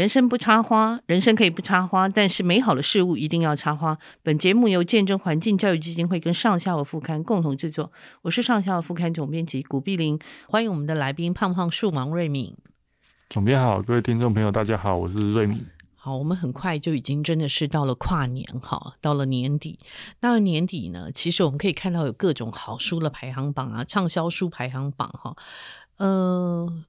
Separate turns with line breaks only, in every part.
人生不插花，人生可以不插花，但是美好的事物一定要插花。本节目由见证环境教育基金会跟上下午副刊共同制作，我是上下午副刊总编辑古碧玲，欢迎我们的来宾胖胖树王瑞敏。
总编好，各位听众朋友大家好，我是瑞敏。
好，我们很快就已经真的是到了跨年哈，到了年底。那年底呢，其实我们可以看到有各种好书的排行榜啊，畅销书排行榜哈，呃。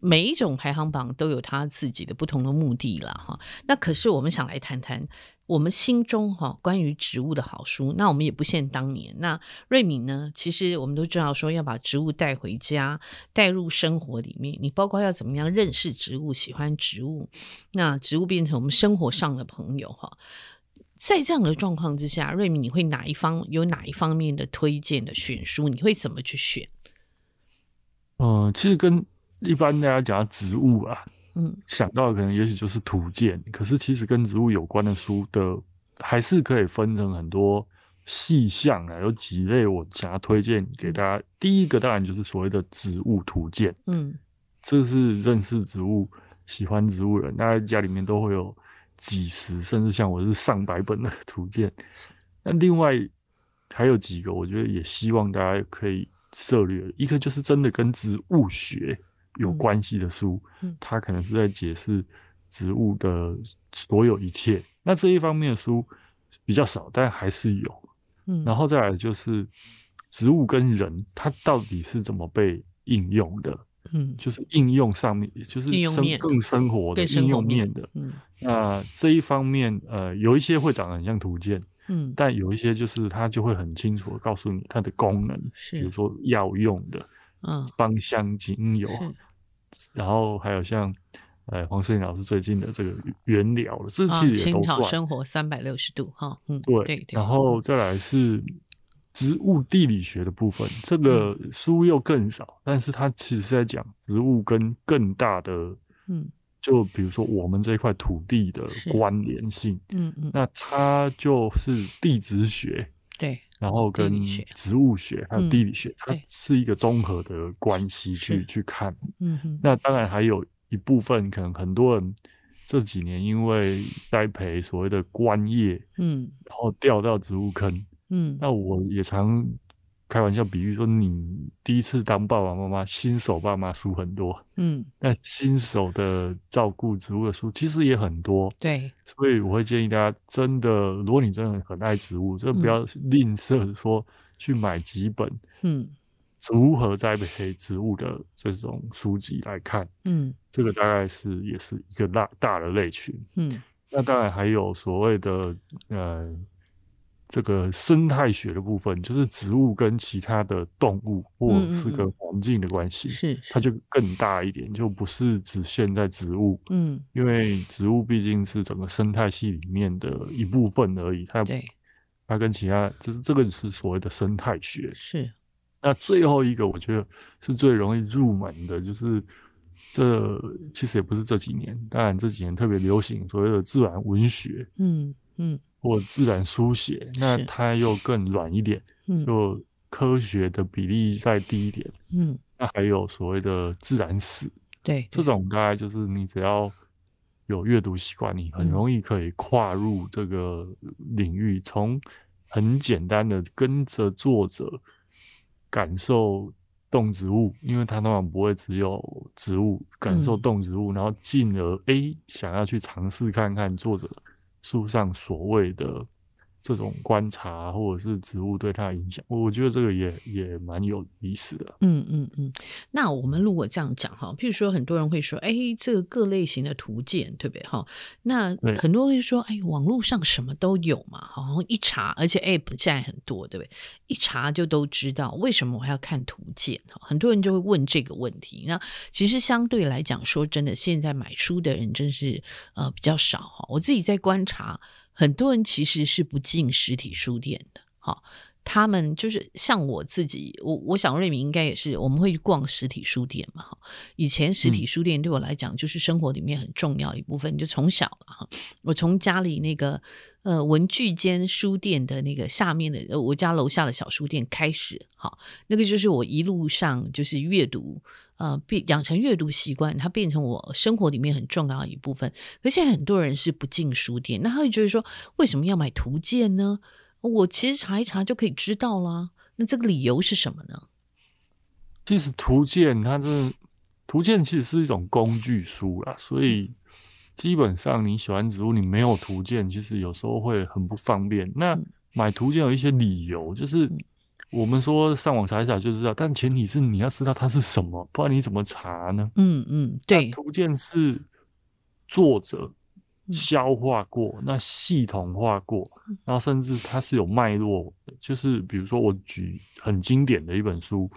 每一种排行榜都有它自己的不同的目的了哈。那可是我们想来谈谈我们心中哈关于植物的好书。那我们也不限当年。那瑞敏呢？其实我们都知道说要把植物带回家，带入生活里面。你包括要怎么样认识植物，喜欢植物，那植物变成我们生活上的朋友哈。在这样的状况之下，瑞敏你会哪一方有哪一方面的推荐的选书？你会怎么去选？
嗯、其实跟。一般大家讲到植物啊，
嗯，
想到的可能也许就是图鉴，可是其实跟植物有关的书的，还是可以分成很多细项啊。有几类我想要推荐给大家。第一个当然就是所谓的植物图鉴，
嗯，
这是认识植物、喜欢植物人，大家家里面都会有几十，甚至像我是上百本的图鉴。那另外还有几个，我觉得也希望大家可以涉猎，一个就是真的跟植物学。有关系的书，它可能是在解释植物的所有一切。那这一方面的书比较少，但还是有。
嗯，
然后再来就是植物跟人，它到底是怎么被应用的？
嗯，
就是应用上面，就是生更生活的应用面的。
嗯，
那这一方面，呃，有一些会长得很像图鉴，
嗯，
但有一些就是它就会很清楚的告诉你它的功能，
是，
比如说药用的，
嗯，
芳香精油。然后还有像，呃，黄世颖老师最近的这个原聊了，这其实也都算。
生活三百六十度，哈，嗯，
对，对，对。然后再来是植物地理学的部分，这个书又更少，嗯、但是它其实是在讲植物跟更大的，
嗯，
就比如说我们这一块土地的关联性，
嗯嗯，
那它就是地质学，
对。
然后跟植物学还有地理学，它是一个综合的关系去去看。
嗯哼。
那当然还有一部分，可能很多人这几年因为栽培所谓的观叶，
嗯，
然后掉到植物坑，
嗯。
那我也常。开玩笑，比喻说你第一次当爸爸妈妈，新手爸妈书很多，
嗯，
那新手的照顾植物的书其实也很多，
对，
所以我会建议大家，真的，如果你真的很爱植物，就不要吝啬说去买几本，
嗯，
如何栽培植物的这种书籍来看，
嗯，
这个大概是也是一个大大的类群，
嗯，
那当然还有所谓的，呃。这个生态学的部分，就是植物跟其他的动物或是跟环境的关系，
是、嗯、
它就。更大一点，就不是只限在植物，
嗯，
因为植物毕竟是整个生态系里面的一部分而已，它
对，
它跟其他，这这个是所谓的生态学，
是。
那最后一个，我觉得是最容易入门的，就是这其实也不是这几年，当然这几年特别流行所谓的自然文学，
嗯嗯。
或自然书写，那它又更软一点，就科学的比例再低一点，
嗯，
那还有所谓的自然史，
对，
这种大概就是你只要有阅读习惯，你很容易可以跨入这个领域，从很简单的跟着作者感受动植物，因为它通常不会只有植物感受动植物，然后进而诶、欸、想要去尝试看看作者。树上所谓的这种观察，或者是植物对它的影响，我觉得这个也也蛮有意思的。
嗯嗯嗯。那我们如果这样讲哈，譬如说很多人会说，哎，这个各类型的图鉴，对不对哈？那很多人会说，哎，网络上什么都有嘛，好像一查，而且 App 现在很多，对不对？一查就都知道，为什么我还要看图鉴？很多人就会问这个问题。那其实相对来讲，说真的，现在买书的人真是呃比较少哈。我自己在观察。很多人其实是不进实体书店的，哈，他们就是像我自己，我我想瑞敏应该也是，我们会去逛实体书店嘛，哈。以前实体书店对我来讲就是生活里面很重要的一部分，就从小哈，我从家里那个呃文具间书店的那个下面的，呃我家楼下的小书店开始，好，那个就是我一路上就是阅读。呃变养成阅读习惯，它变成我生活里面很重要的一部分。可现在很多人是不进书店，那他会觉得说，为什么要买图鉴呢？我其实查一查就可以知道啦。那这个理由是什么呢？
其实图鉴它这图鉴其实是一种工具书啦，所以基本上你喜欢植物，你没有图鉴，其实有时候会很不方便。那买图鉴有一些理由，就是我们说上网查一查就知道，但前提是你要知道它是什么，不然你怎么查呢？
嗯嗯，对，
图鉴是作者消化过，嗯、那系统化过，然后甚至它是有脉络，就是比如说我举很经典的一本书，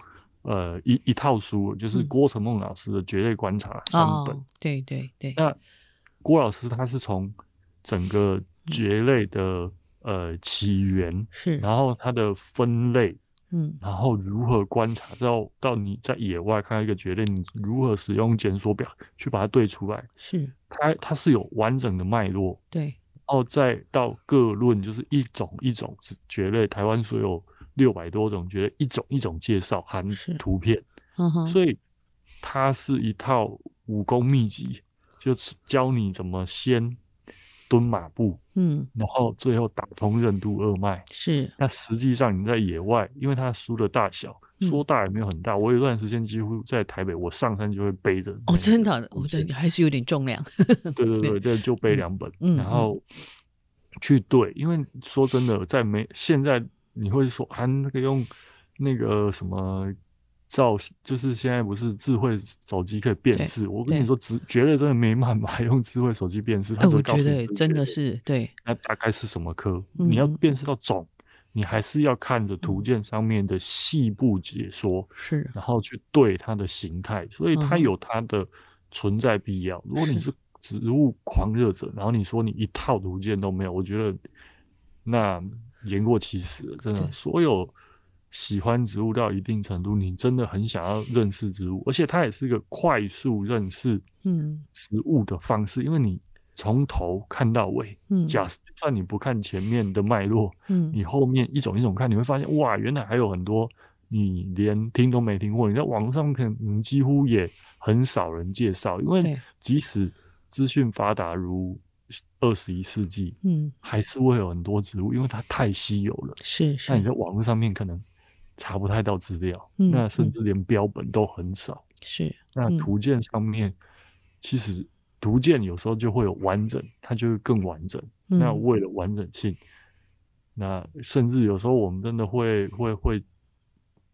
呃，一一套书，就是郭成梦老师的《绝对观察》三本。
哦、对对对。
那郭老师他是从整个蕨类的、嗯、呃起源是，然后它的分类。嗯，然后如何观察到到你在野外看到一个蕨类，你如何使用检索表去把它对出来？是。它它是有完整的脉络，对，然后再到各论，就是一种一种蕨类，台湾所有六百多种蕨类，一种一种介绍含图片，嗯哼，所以它是一套武功秘籍，就是教你怎么先。蹲马步，嗯，然后最后打通任督二脉，是。那实际上你在野外，因为它书的大小，说大也没有很大。我有段时间几乎在台北，我上山就会背着。
哦，真的，我觉得还是有点重量。
对 对对，就就背两本，然后去对。因为说真的，在没现在你会说啊，那个用那个什么。造就是现在不是智慧手机可以辨识，我跟你说，只绝对真的没办法 用智慧手机辨识。他说告诉你，
我觉得真的是对。
那大概是什么科？嗯、你要辨识到种，你还是要看着图鉴上面的细部解说，是、嗯，然后去对它的形态，所以它有它的存在必要。嗯、如果你是植物狂热者，然后你说你一套图鉴都没有，我觉得那言过其实了，真的所有。喜欢植物到一定程度，你真的很想要认识植物，而且它也是一个快速认识嗯。植物的方式，嗯、因为你从头看到尾，嗯，假设就算你不看前面的脉络，嗯，你后面一种一种看，你会发现哇，原来还有很多你连听都没听过，你在网络上可能几乎也很少人介绍，因为即使资讯发达如二十一世纪，嗯，还是会有很多植物，因为它太稀有了，是，是，那你在网络上面可能。查不太到资料，嗯，那甚至连标本都很少。是、嗯，那图鉴上面，嗯、其实图鉴有时候就会有完整，它就会更完整。嗯、那为了完整性，那甚至有时候我们真的会会会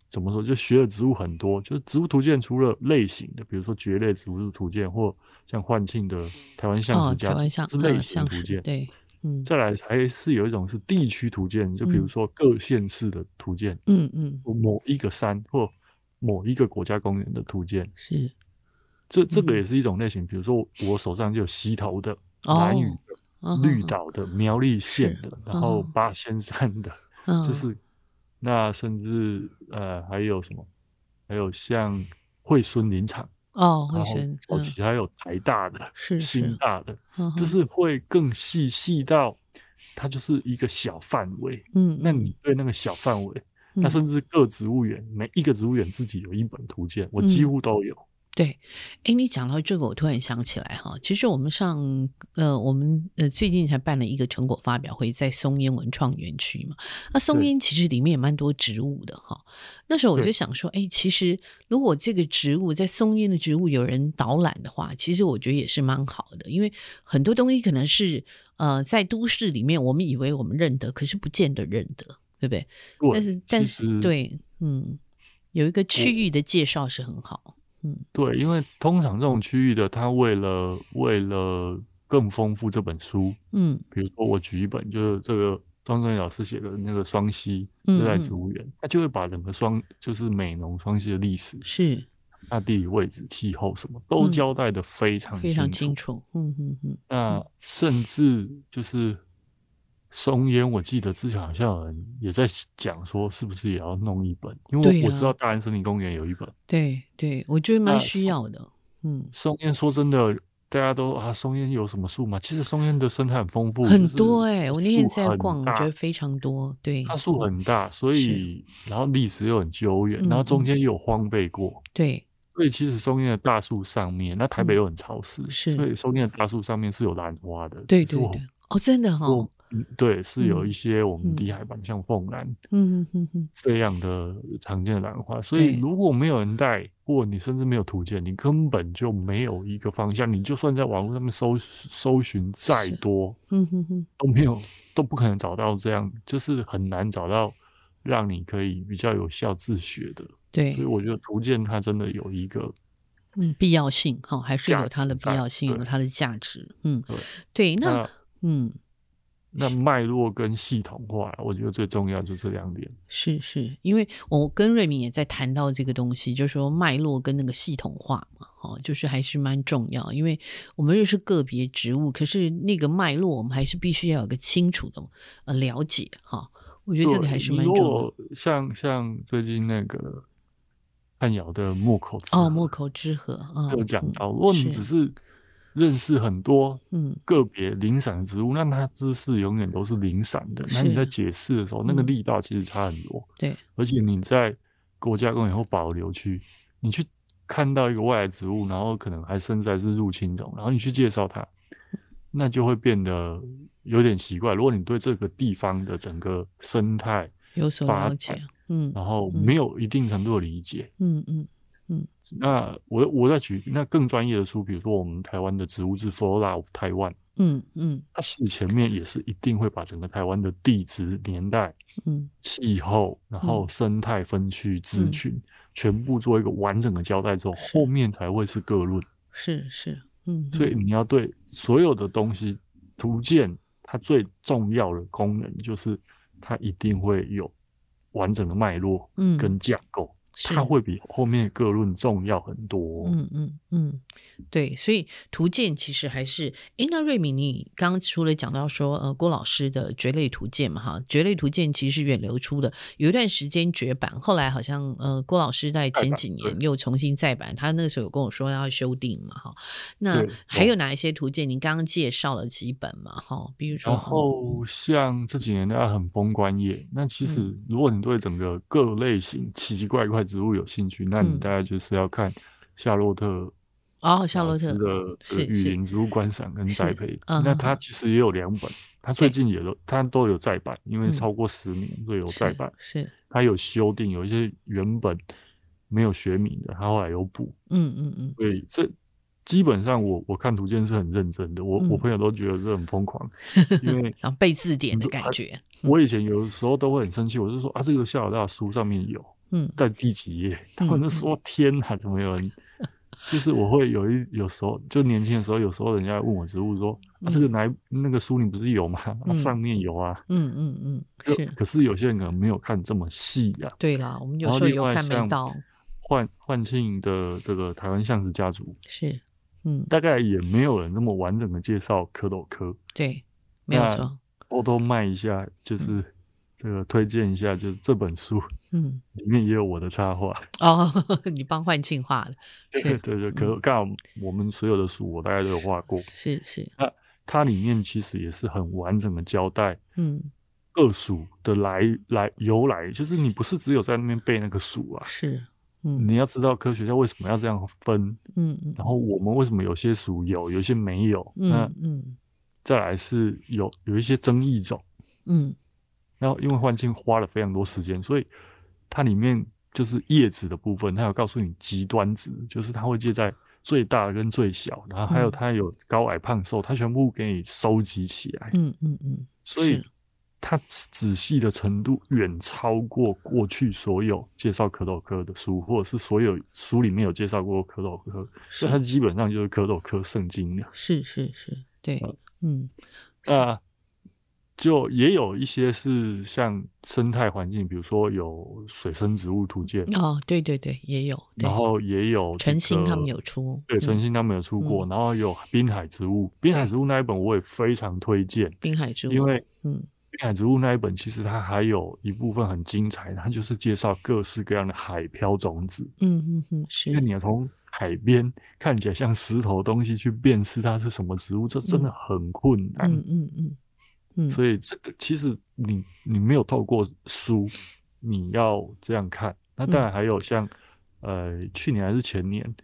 怎么说？就学的植物很多，就是植物图鉴除了类型的，比如说蕨类植物图鉴，或像幻庆的台湾橡实家族是类型图鉴，对。嗯，再来还是有一种是地区图鉴，就比如说各县市的图鉴，嗯嗯，某一个山或某一个国家公园的图鉴，是，这这个也是一种类型。比如说我手上就有溪头的、南屿的、绿岛的、苗栗县的，然后八仙山的，就。是那甚至呃还有什么，还有像惠孙林场。哦，会选哦，其实还有台大的，是新大的，就是会更细细到它就是一个小范围。嗯，那你对那个小范围，那甚至各植物园每一个植物园自己有一本图鉴，我几乎都有。
对，哎，你讲到这个，我突然想起来哈，其实我们上呃，我们呃最近才办了一个成果发表会，在松烟文创园区嘛。那松烟其实里面也蛮多植物的哈。那时候我就想说，哎，其实如果这个植物在松烟的植物有人导览的话，其实我觉得也是蛮好的，因为很多东西可能是呃在都市里面我们以为我们认得，可是不见得认得，对不对？对，但是但是对，嗯，有一个区域的介绍是很好。嗯，
对，因为通常这种区域的，他为了为了更丰富这本书，嗯，比如说我举一本，就是这个庄正老师写的那个双溪热带植物园，他、嗯、就会把整个双就是美浓双溪的历史是，那地理位置、气候什么都交代的非常清楚、嗯、非常清楚，嗯嗯嗯，那甚至就是。松烟，我记得之前好像有人也在讲说，是不是也要弄一本？因为我知道大安森林公园有一本。
对对，我觉得蛮需要的。嗯，
松烟说真的，大家都啊，松烟有什么树吗？其实松烟的生态很丰富，
很多哎、欸。我那天在逛，我觉得非常多。对，
它树很大，所以然后历史又很久远，然后中间又有荒废过。
对，
所以其实松烟的大树上面，那台北又很潮湿，
嗯，是，
所以松烟的大树上面是有兰花的。
对对对，哦，真的哈，哦。
嗯，对，是有一些我们低海拔，嗯、像凤兰，嗯嗯嗯这样的常见的兰花。所以如果没有人带，或你甚至没有图鉴，你根本就没有一个方向。你就算在网络上面搜搜寻再多，嗯哼哼，都没有，都不可能找到这样，就是很难找到让你可以比较有效自学的。对，所以我觉得图鉴它真的有一个
嗯必要性哈，还是有它的必要性，有它的价值。嗯，对，那，那嗯。
那脉络跟系统化，我觉得最重要就是这两点。
是是，因为我跟瑞敏也在谈到这个东西，就是说脉络跟那个系统化嘛，哦，就是还是蛮重要。因为我们认识个别植物，可是那个脉络我们还是必须要有个清楚的呃了解哈。我觉得这个还是蛮重要。
像像最近那个汉尧的莫口之
哦，莫口之河啊，
有讲到，如果你只是。认识很多嗯个别零散的植物，嗯、那它知识永远都是零散的。那你在解释的时候，那个力道其实差很多。对、嗯，而且你在国家公园或保留区，你去看到一个外来植物，然后可能还生在是入侵种，然后你去介绍它，那就会变得有点奇怪。如果你对这个地方的整个生态
有所了解，嗯，
然后没有一定程度的理解。嗯嗯，那我我再举那更专业的书，比如说我们台湾的植物志《Flora of Taiwan》，嗯嗯，它前面也是一定会把整个台湾的地质年代、嗯。气候，然后生态分区、植群、嗯、全部做一个完整的交代之后，后面才会是各论。
是是，嗯，
所以你要对所有的东西图鉴，它最重要的功能就是它一定会有完整的脉络，嗯，跟架构。它会比后面各论重要很多。
嗯嗯嗯，对，所以图鉴其实还是，诶，那瑞敏，你刚刚除了讲到说，呃，郭老师的蕨类图鉴嘛，哈，蕨类图鉴其实是远流出的，有一段时间绝版，后来好像，呃，郭老师在前几年又重新再版，他那个时候有跟我说要修订嘛，哈，那还有哪一些图鉴？您刚刚介绍了几本嘛，哈，比如说，
然后像这几年大家很崩关业，那其实如果你对整个各类型奇奇怪怪植物有兴趣，那你大概就是要看夏洛特
哦，夏洛特
的雨林植物观赏跟栽培。那他其实也有两本，他最近也都他都有再版，因为超过十年，所以有再版。是，他有修订，有一些原本没有学名的，他后来有补。嗯嗯嗯。所以这基本上我我看图鉴是很认真的，我我朋友都觉得这很疯狂，因为
然后背字典的感觉。
我以前有的时候都会很生气，我就说啊，这个夏老大书上面有。嗯，在第几页？他们就说：“天哪，怎么有人？”就是我会有一有时候，就年轻的时候，有时候人家问我植物说：“啊，这个来那个书你不是有吗？上面有啊。”嗯嗯嗯，是。可是有些人可能没有看这么细呀。
对啦，我们有时候有看没到。
换换庆的这个台湾橡实家族
是，嗯，
大概也没有人那么完整的介绍蝌蚪科。
对，没有错。
偷偷卖一下，就是。这个推荐一下，就是这本书，嗯，里面也有我的插画。
哦，你帮幻庆画的，
对对对，可。刚好我们所有的书我大概都有画过，
是是，
那它里面其实也是很完整的交代，嗯，各属的来来由来，就是你不是只有在那边背那个属啊，
是，嗯，
你要知道科学家为什么要这样分，嗯嗯，然。后我们为什么有些属有，有些没有，那嗯，再来是有有一些争议种，嗯。然后，因为焕庆花了非常多时间，所以它里面就是叶子的部分，它有告诉你极端值，就是它会介在最大跟最小，然后还有它有高矮胖瘦，它全部给你收集起来。嗯嗯嗯。所以它仔细的程度远超过过去所有介绍壳斗科的书，或者是所有书里面有介绍过可斗科，所以它基本上就是可斗科圣经了。
是是是，对，嗯，
啊。就也有一些是像生态环境，比如说有水生植物图鉴
哦，对对对，也有。
然后也有
陈星他们有出，
对，陈星他们有出过。然后有滨海植物，滨海植物那一本我也非常推荐。
滨海植物，
因为嗯，滨海植物那一本其实它还有一部分很精彩，它就是介绍各式各样的海漂种子。
嗯嗯嗯，是。
因为你要从海边看起来像石头东西去辨识它是什么植物，这真的很困难。
嗯嗯嗯。
所以这个其实你你没有透过书，你要这样看。那当然还有像呃，去年还是前年，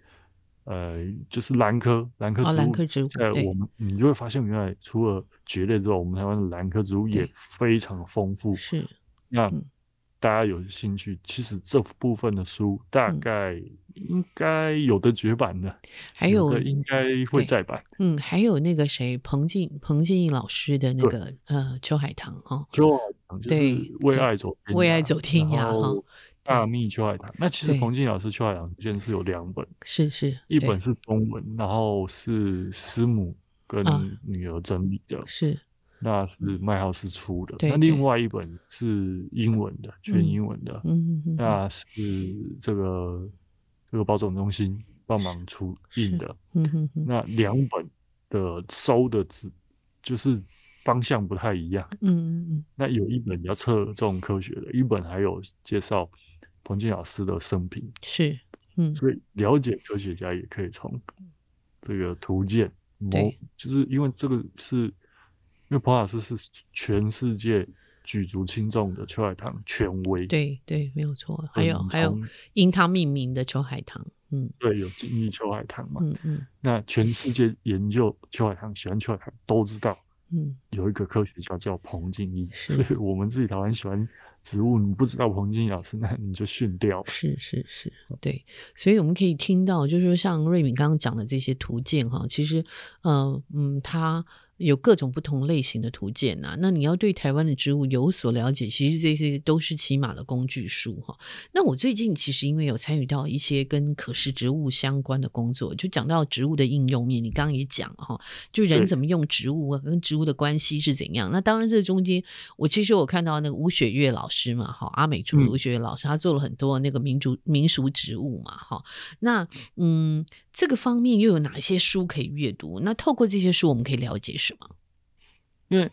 呃，就是兰科兰科
兰科植物，
在我们你就会发现，原来除了蕨类之外，我们台湾的兰科植物也非常丰富。
是，
那。嗯大家有兴趣，其实这部分的书大概应该有的绝版的，
还有，
的应该会再版。
嗯，还有那个谁，彭静彭静怡老师的那个呃《秋海棠》哦，《
秋海棠》就是为爱走
为爱走天涯哈。
大秘秋海棠，那其实彭静老师《秋海棠》现在是有两本，
是是，
一本是中文，然后是师母跟女儿整理的，
是。
那是麦浩斯出的，那另外一本是英文的，全英文的，
嗯，
那是这个这个保种中心帮忙出印的，
嗯，
那两本的收的字就是方向不太一样，
嗯嗯，
那有一本比较侧重科学的，一本还有介绍彭静老师的生平，
是，嗯，
所以了解科学家也可以从这个图鉴，某，就是因为这个是。因为彭老师是全世界举足轻重的秋海棠权威，
对对，没有错。还有还有因他命名的秋海棠，嗯，
对，有金义秋海棠嘛，
嗯嗯。
那全世界研究秋海棠、喜欢秋海棠都知道，
嗯，
有一个科学家叫彭静一，所以我们自己台湾喜欢植物，你不知道彭静一老师，那你就逊掉了。
是是是，对。所以我们可以听到，就是说像瑞敏刚刚讲的这些图鉴哈，其实，呃嗯，他。有各种不同类型的图鉴呐、啊，那你要对台湾的植物有所了解，其实这些都是起码的工具书哈。那我最近其实因为有参与到一些跟可食植物相关的工作，就讲到植物的应用面，你刚刚也讲哈，就人怎么用植物啊，跟植物的关系是怎样。那当然这中间，我其实我看到那个吴雪月老师嘛，哈，阿美族吴雪月老师，他做了很多那个民族民俗植物嘛，哈。那嗯。这个方面又有哪些书可以阅读？那透过这些书，我们可以了解什么？
因为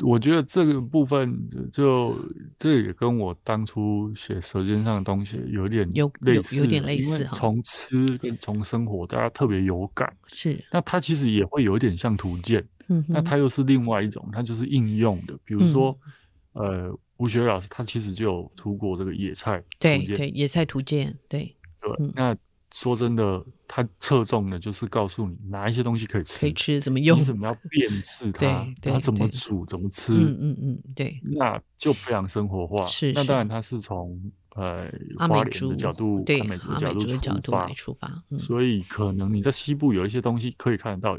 我觉得这个部分就这也跟我当初写《舌尖上的东西》有点有类似，
有，有点类似哈。
从吃跟从生活，大家特别有感。
是，
那它其实也会有一点像图鉴，
嗯，
那它又是另外一种，它就是应用的。比如说，嗯、呃，吴学老师他其实就有出过这个野菜，
对对，野菜图鉴，对
对，嗯、那。说真的，它侧重的就是告诉你哪一些东西可以吃，
可以吃怎么用，
你怎么要辨识 它，它怎么煮，怎么吃，
嗯嗯嗯，对，
那就非常生活化。
是，
那当然它是从呃花莲的角度，
对，
阿美族的角度出发，
出发，
所以可能你在西部有一些东西可以看得到，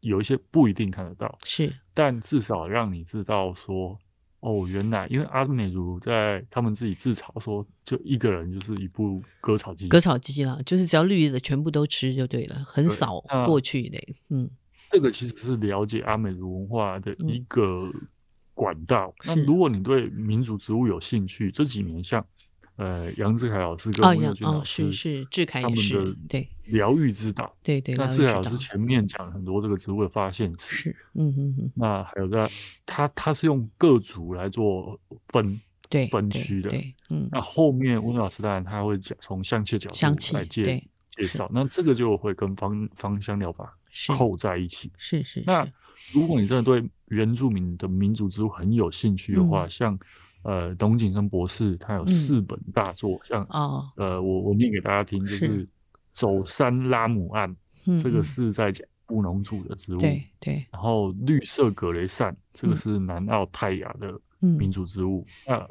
有一些不一定看得到，
是，
但至少让你知道说。哦，原来因为阿美族在他们自己自嘲说，就一个人就是一部割草机，
割草机啦，就是只要绿的全部都吃就对了，很少过去的。嗯，
这个其实是了解阿美族文化的一个管道。嗯、那如果你对民族植物有兴趣，这几年像。呃，杨志凯老师跟温佑君老师，
哦，是是智凯
也是对疗愈之道，
对对。
那志凯老师前面讲很多这个植物的发现史，
是嗯嗯嗯。
那还有在他他是用各族来做分
对
分区的，
对嗯。
那后面温老师当然他会讲从香气角度来介介绍，那这个就会跟芳芳香疗法扣在一起，
是是，是。
那如果你真的对原住民的民族植物很有兴趣的话，嗯、像。呃，董景生博士他有四本大作，嗯、像、哦、呃，我我念给大家听，就是《走山拉姆案》，这个是在讲布农族的植物，
对对。
然后绿色格雷扇，这个是南澳泰雅的民族植物。那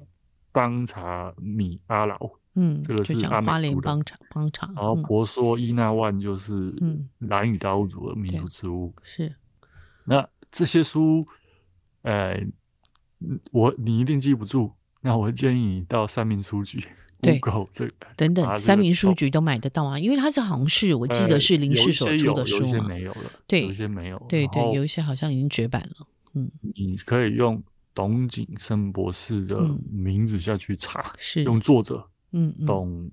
邦查米阿劳，嗯，这个是阿美族的邦查邦查。然后婆娑伊那万就是兰屿达悟族的民族植物。
是。
那这些书，呃。我你一定记不住，那我建议你到三民书局，Google 这个
等等，三民书局都买得到啊，因为它是好像是我记得是林氏所出的书嘛，
有些没有了，
对，
有一些没有，
对对，有一些好像已经绝版了，嗯，
你可以用董景生博士的名字下去查，
是
用作者，
嗯，
董。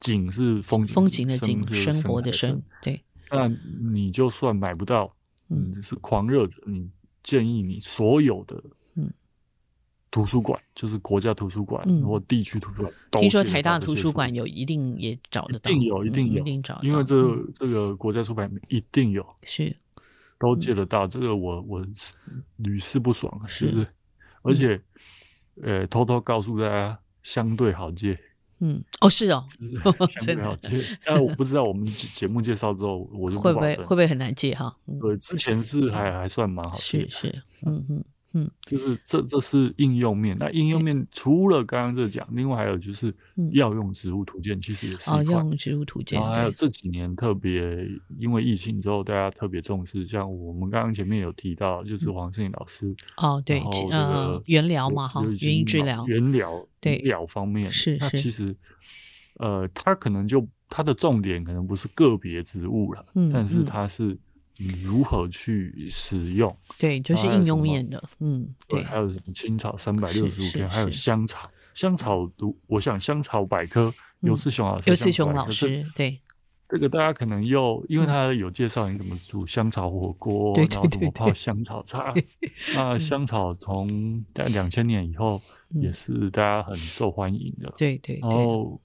景是风
风景的景，生活的生，对，
那你就算买不到，嗯，是狂热者，你建议你所有的。图书馆就是国家图书馆，或地区图书馆。
听说台大图书馆有，一定也找得到。
一定有，一定有，因为这这个国家出版一定有，
是
都借得到。这个我我屡试不爽，是不是？而且，呃，偷偷告诉大家，相对好借，
嗯，哦，是哦，
真的。但我不知道我们节目介绍之后，我就
会不会会不会很难借哈？
对，之前是还还算蛮好。
是是，嗯嗯。嗯，
就是这这是应用面。那应用面除了刚刚这讲，另外还有就是药用植物图鉴，其实也是。
药用植物图鉴。
然后还有这几年特别因为疫情之后，大家特别重视，像我们刚刚前面有提到，就是黄胜颖老师。
哦，对，呃，原疗嘛，哈，原因治疗，
原疗，对，疗方面
是是。
那其实，呃，它可能就它的重点可能不是个别植物了，但是它是。你如何去使用？
对，就是应用面的，嗯，对。
还有什么青草三百六十五天，还有香草，香草读，我想香草百科，尤世雄老师，
尤世雄老师，对。
这个大家可能又，因为他有介绍你怎么煮香草火锅，然后怎么泡香草茶。那香草从在两千年以后也是大家很受欢迎的，
对对。
然后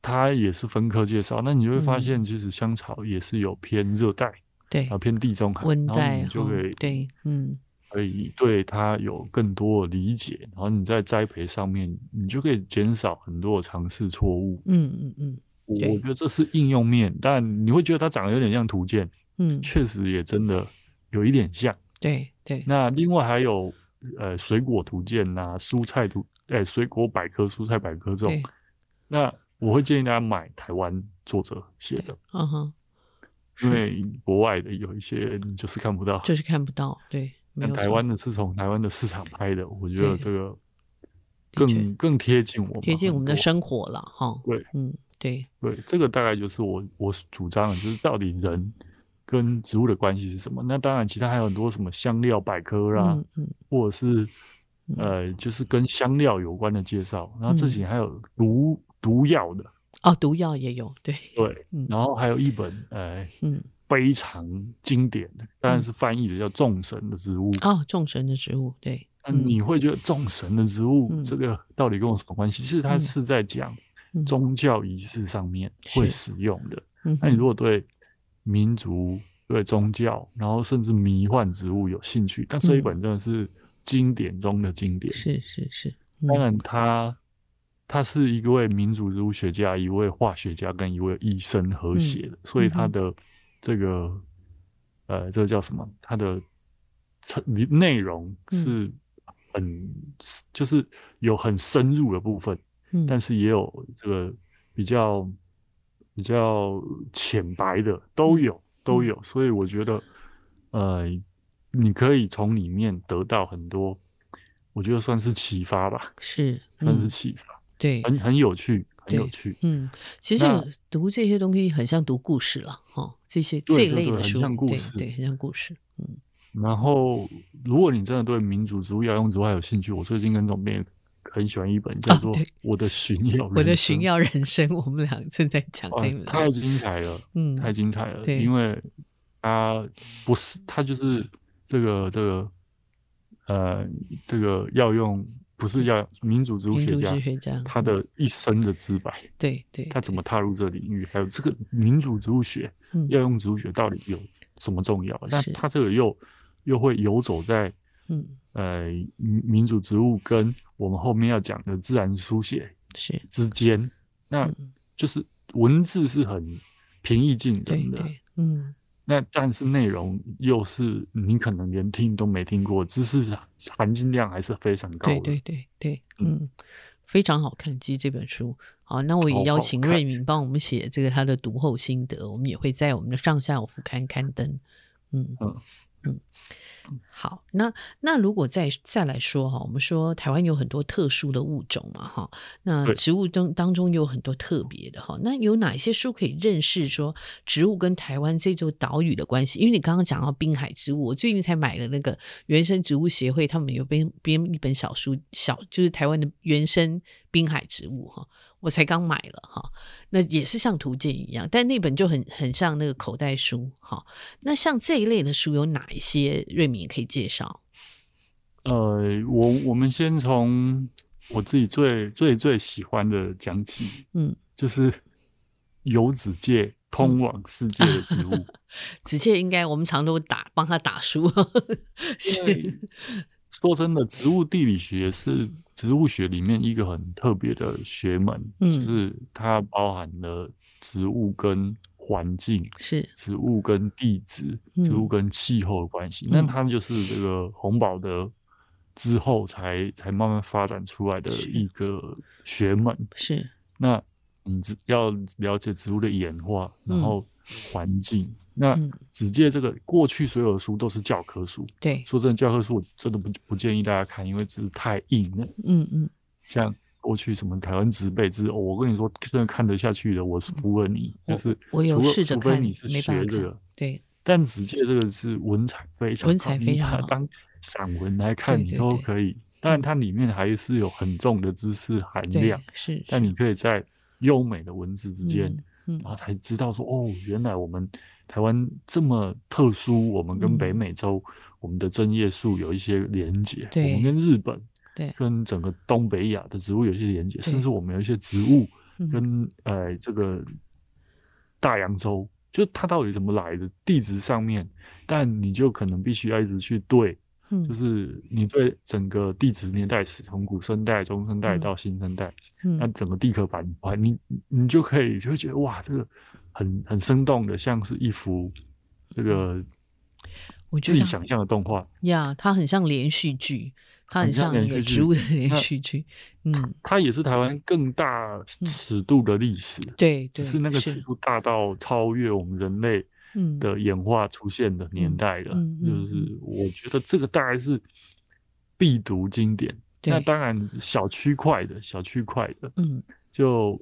他也是分科介绍，那你就会发现，其实香草也是有偏热带。
对，
啊，偏地中海，
温带，
你就可以、
哦、对，嗯，
可以对它有更多的理解，然后你在栽培上面，你就可以减少很多的尝试错误。
嗯嗯嗯，
我觉得这是应用面，但你会觉得它长得有点像图鉴，
嗯，
确实也真的有一点像。
对对。
那另外还有呃水果图鉴呐，蔬菜图，哎、欸，水果百科、蔬菜百科这种，那我会建议大家买台湾作者写的。
嗯哼。
因为国外的有一些你就是看不到，
就是看不到，对。
那台湾的是从台湾的市场拍的，我觉得这个更更贴近我们，
贴近我们的生活了，哈。
对，
嗯，对，
对，这个大概就是我我主张的，就是到底人跟植物的关系是什么？那当然，其他还有很多什么香料百科啦，
嗯嗯，
或者是呃，就是跟香料有关的介绍。然后自己还有毒毒药的。
哦，毒药也有，对。
对，然后还有一本，呃，嗯，非常经典的，当然是翻译的叫《众神的植物》
哦，《众神的植物》对。
那你会觉得《众神的植物》这个到底跟我什么关系？其实它是在讲宗教仪式上面会使用的。那你如果对民族、对宗教，然后甚至迷幻植物有兴趣，但这一本真的是经典中的经典。
是是是，
当然它。他是一位民族植物学家、一位化学家跟一位医生合写的，嗯、所以他的这个、嗯、呃，这个叫什么？他的内容是很、嗯、就是有很深入的部分，嗯、但是也有这个比较比较浅白的，都有都有。所以我觉得，呃，你可以从里面得到很多，我觉得算是启发吧，
是、
嗯、算是启发。
对，
很很有趣，很有趣。
嗯，其实读这些东西很像读故事了，哈，这些这一类的书，
很像故事，
对，很像故事。嗯，
然后如果你真的对民族植物、药用植物还有兴趣，我最近跟总编很喜欢一本叫做《我的寻药》，
我的寻药人生，我们俩正在讲那本，
太精彩了，嗯，太精彩了，
对，
因为它不是，它就是这个这个呃，这个药用。不是要民主植物学家，学家他的一生的自白，
对对，
他怎么踏入这个领域，还有这个民主植物学、要用植物学到底有什么重要？但他这个又又会游走在嗯。呃民主植物跟我们后面要讲的自然书写是。之间，那就是文字是很平易近人的，嗯。那但是内容又是你可能连听都没听过，知识含金量还是非常高的。
对对对对，嗯，嗯非常好看。其实这本书，好，那我也邀请瑞敏帮我们写这个他的读后心得，我们也会在我们的上下午副刊刊登。嗯嗯嗯。好，那那如果再再来说哈，我们说台湾有很多特殊的物种嘛哈，那植物中当中有很多特别的哈，那有哪些书可以认识说植物跟台湾这座岛屿的关系？因为你刚刚讲到滨海植物，我最近才买的那个原生植物协会，他们有编编一本小书，小就是台湾的原生滨海植物哈。我才刚买了哈，那也是像图鉴一样，但那本就很很像那个口袋书哈。那像这一类的书有哪一些？瑞敏可以介绍？
呃，我我们先从我自己最最最喜欢的讲起，嗯，就是 有子界通往世界的植物。
子界应该我们常都打帮他打书，是。
说真的，植物地理学是植物学里面一个很特别的学门，嗯，就是它包含了植物跟环境，是植物跟地质、植物跟气候的关系。那、嗯、它就是这个洪堡的之后才才慢慢发展出来的一个学门。是，那你只要了解植物的演化，然后环境。嗯那子介这个，过去所有的书都是教科书。对，说真的，教科书我真的不不建议大家看，因为这是太硬了。嗯嗯，像过去什么台湾植被之，我跟你说，真的看得下去的，我是服了你。就是
我有试着看，
除非你是学这个，
对。
但子介这个是文采非常，
文采非常好。
当散文来看，你都可以。当然，它里面还是有很重的知识含量。是，但你可以在优美的文字之间，然后才知道说，哦，原来我们。台湾这么特殊，我们跟北美洲，嗯、我们的针叶树有一些连接。我们跟日本，对，跟整个东北亚的植物有一些连接，甚至我们有一些植物跟、嗯、呃这个大洋洲，就是它到底怎么来的？地质上面，但你就可能必须要一直去对，嗯、就是你对整个地质年代史，从古生代、中生代到新生代，嗯、那整个地壳板块，你你就可以就会觉得哇，这个。很很生动的，像是一幅这个我自己想象的动画
呀。它很像连续剧，它很像那个植物的连续剧。嗯，
它也是台湾更大尺度的历史。对，对是那个尺度大到超越我们人类的演化出现的年代了。就是我觉得这个大概是必读经典。那当然小区块的小区块的，嗯，就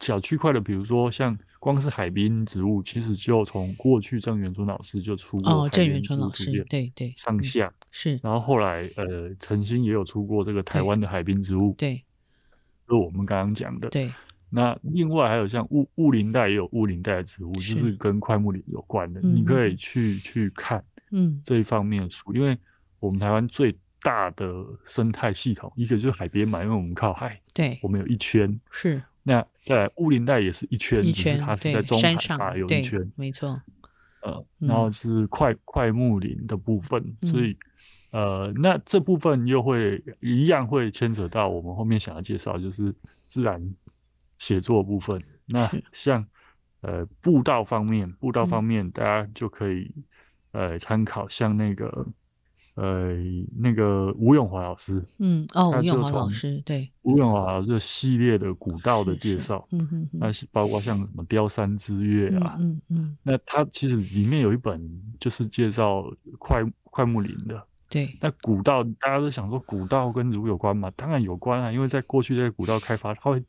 小区块的，比如说像。光是海滨植物，其实就从过去郑元春老师就出过哦，郑元春老师对对上下、嗯、是，然后后来呃陈新也有出过这个台湾的海滨植物，对，就我们刚刚讲的对。那另外还有像雾雾林带也有雾林带的植物，就是跟快木林有关的，你可以去去看嗯这一方面的书，因为我们台湾最大的生态系统，一个就是海边嘛，因为我们靠海，对，我们有一圈是。那在乌林带也是一圈，一圈，它是在中海拔有一圈，
没错。
呃，然后是快快木林的部分，嗯、所以呃，那这部分又会一样会牵扯到我们后面想要介绍，就是自然写作部分。那像呃步道方面，步道方面大家就可以、嗯、呃参考像那个。呃，那个吴永华老师，嗯，哦，吴永华老师，对，吴永华老师的系列的古道的介绍，嗯哼，那是包括像什么雕山之月啊，嗯嗯，那他其实里面有一本就是介绍快快木林的，对，那古道大家都想说古道跟儒有关嘛？当然有关啊，因为在过去这些古道开发，它会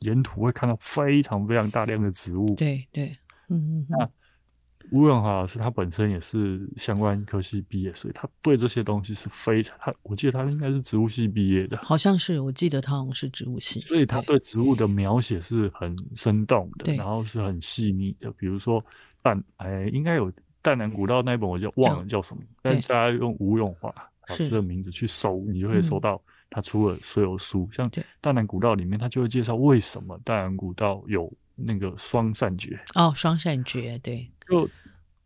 沿途会看到非常非常大量的植物，对对，嗯嗯，那。吴永华老师他本身也是相关科系毕业，所以他对这些东西是非常他，我记得他应该是植物系毕业的，
好像是，我记得他好像是植物系，
所以他对。植物的描写是很生动的，然后是很细腻的。比如说淡，哎，应该有淡南古道那一本，我就忘了叫什么，但是大家用吴永华老师的名字去搜，你就会搜到他出了所有书，像淡南古道里面，他就会介绍为什么淡南古道有那个双善觉
哦，双善觉对。
就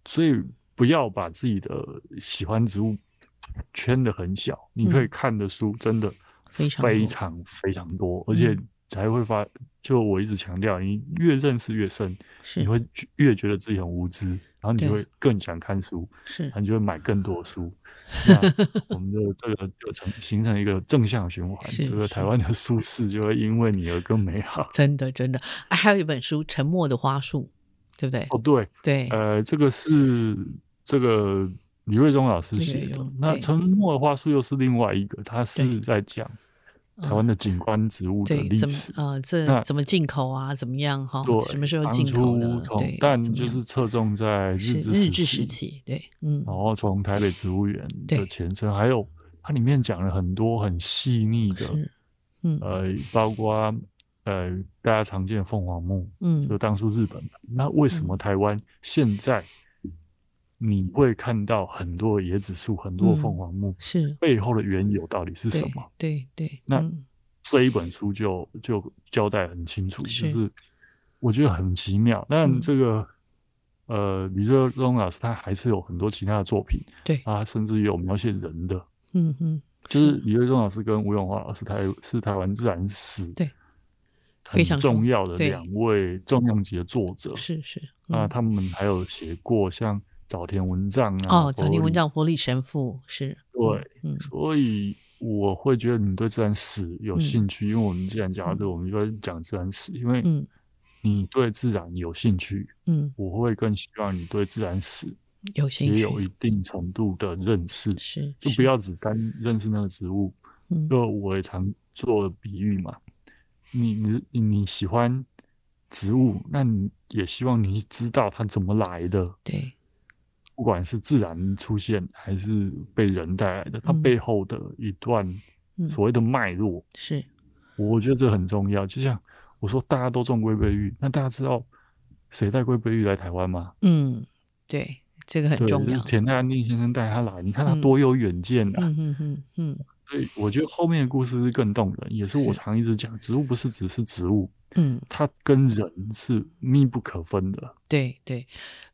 所以不要把自己的喜欢植物圈的很小，嗯、你可以看的书真的非常非常非常多，而且才会发。就我一直强调，你越认识越深，你会越觉得自己很无知，然后你会更想看书，是，然后你就会买更多书。那我们的这个就成形成一个正向循环，这个台湾的舒适就会因为你而更美好。
真的真的，啊，还有一本书《沉默的花束》。对不对？
哦，对对，呃，这个是这个李瑞忠老师写的。那沉默的花束又是另外一个，他是在讲台湾的景观植物的历史。
呃，这怎么进口啊？怎么样？哈，什么时候进口的？对，
但就是侧重在日治
日治时期。对，嗯，
然后从台北植物园的前身，还有它里面讲了很多很细腻的，嗯，呃，包括。呃，大家常见的凤凰木，嗯，就当初日本的。那为什么台湾现在你会看到很多椰子树、很多凤凰木？是背后的缘由到底是什么？
对对。
那这一本书就就交代很清楚，就是我觉得很奇妙。但这个呃，李瑞忠老师他还是有很多其他的作品，对啊，甚至有描写人的，嗯嗯。就是李瑞忠老师跟吴永华老师，台是台湾自然史
对
非常重要的两位重量级的作者。
是是
啊，他们还有写过像早田文藏啊，
哦，早田文藏、佛里神父是
对，嗯，所以我会觉得你对自然史有兴趣，因为我们既然讲到这，我们就讲自然史，因为你对自然有兴趣，嗯，我会更希望你对自然史。
有兴趣，
也有一定程度的认识，
是，
就不要只单认识那个植物。嗯，就我也常做比喻嘛，你你你喜欢植物，那你也希望你知道它怎么来的。
对，
不管是自然出现还是被人带来的，它背后的一段所谓的脉络，
是，
我觉得这很重要。就像我说，大家都种龟背玉，那大家知道谁带龟背玉来台湾吗？
嗯，对。这个很重要。
就是田泰安定先生带他来，你看他多有远见啊！
嗯嗯嗯嗯。
所以我觉得后面的故事是更动人，也是我常一直讲，植物不是只是植物。嗯，它跟人是密不可分的。
对对，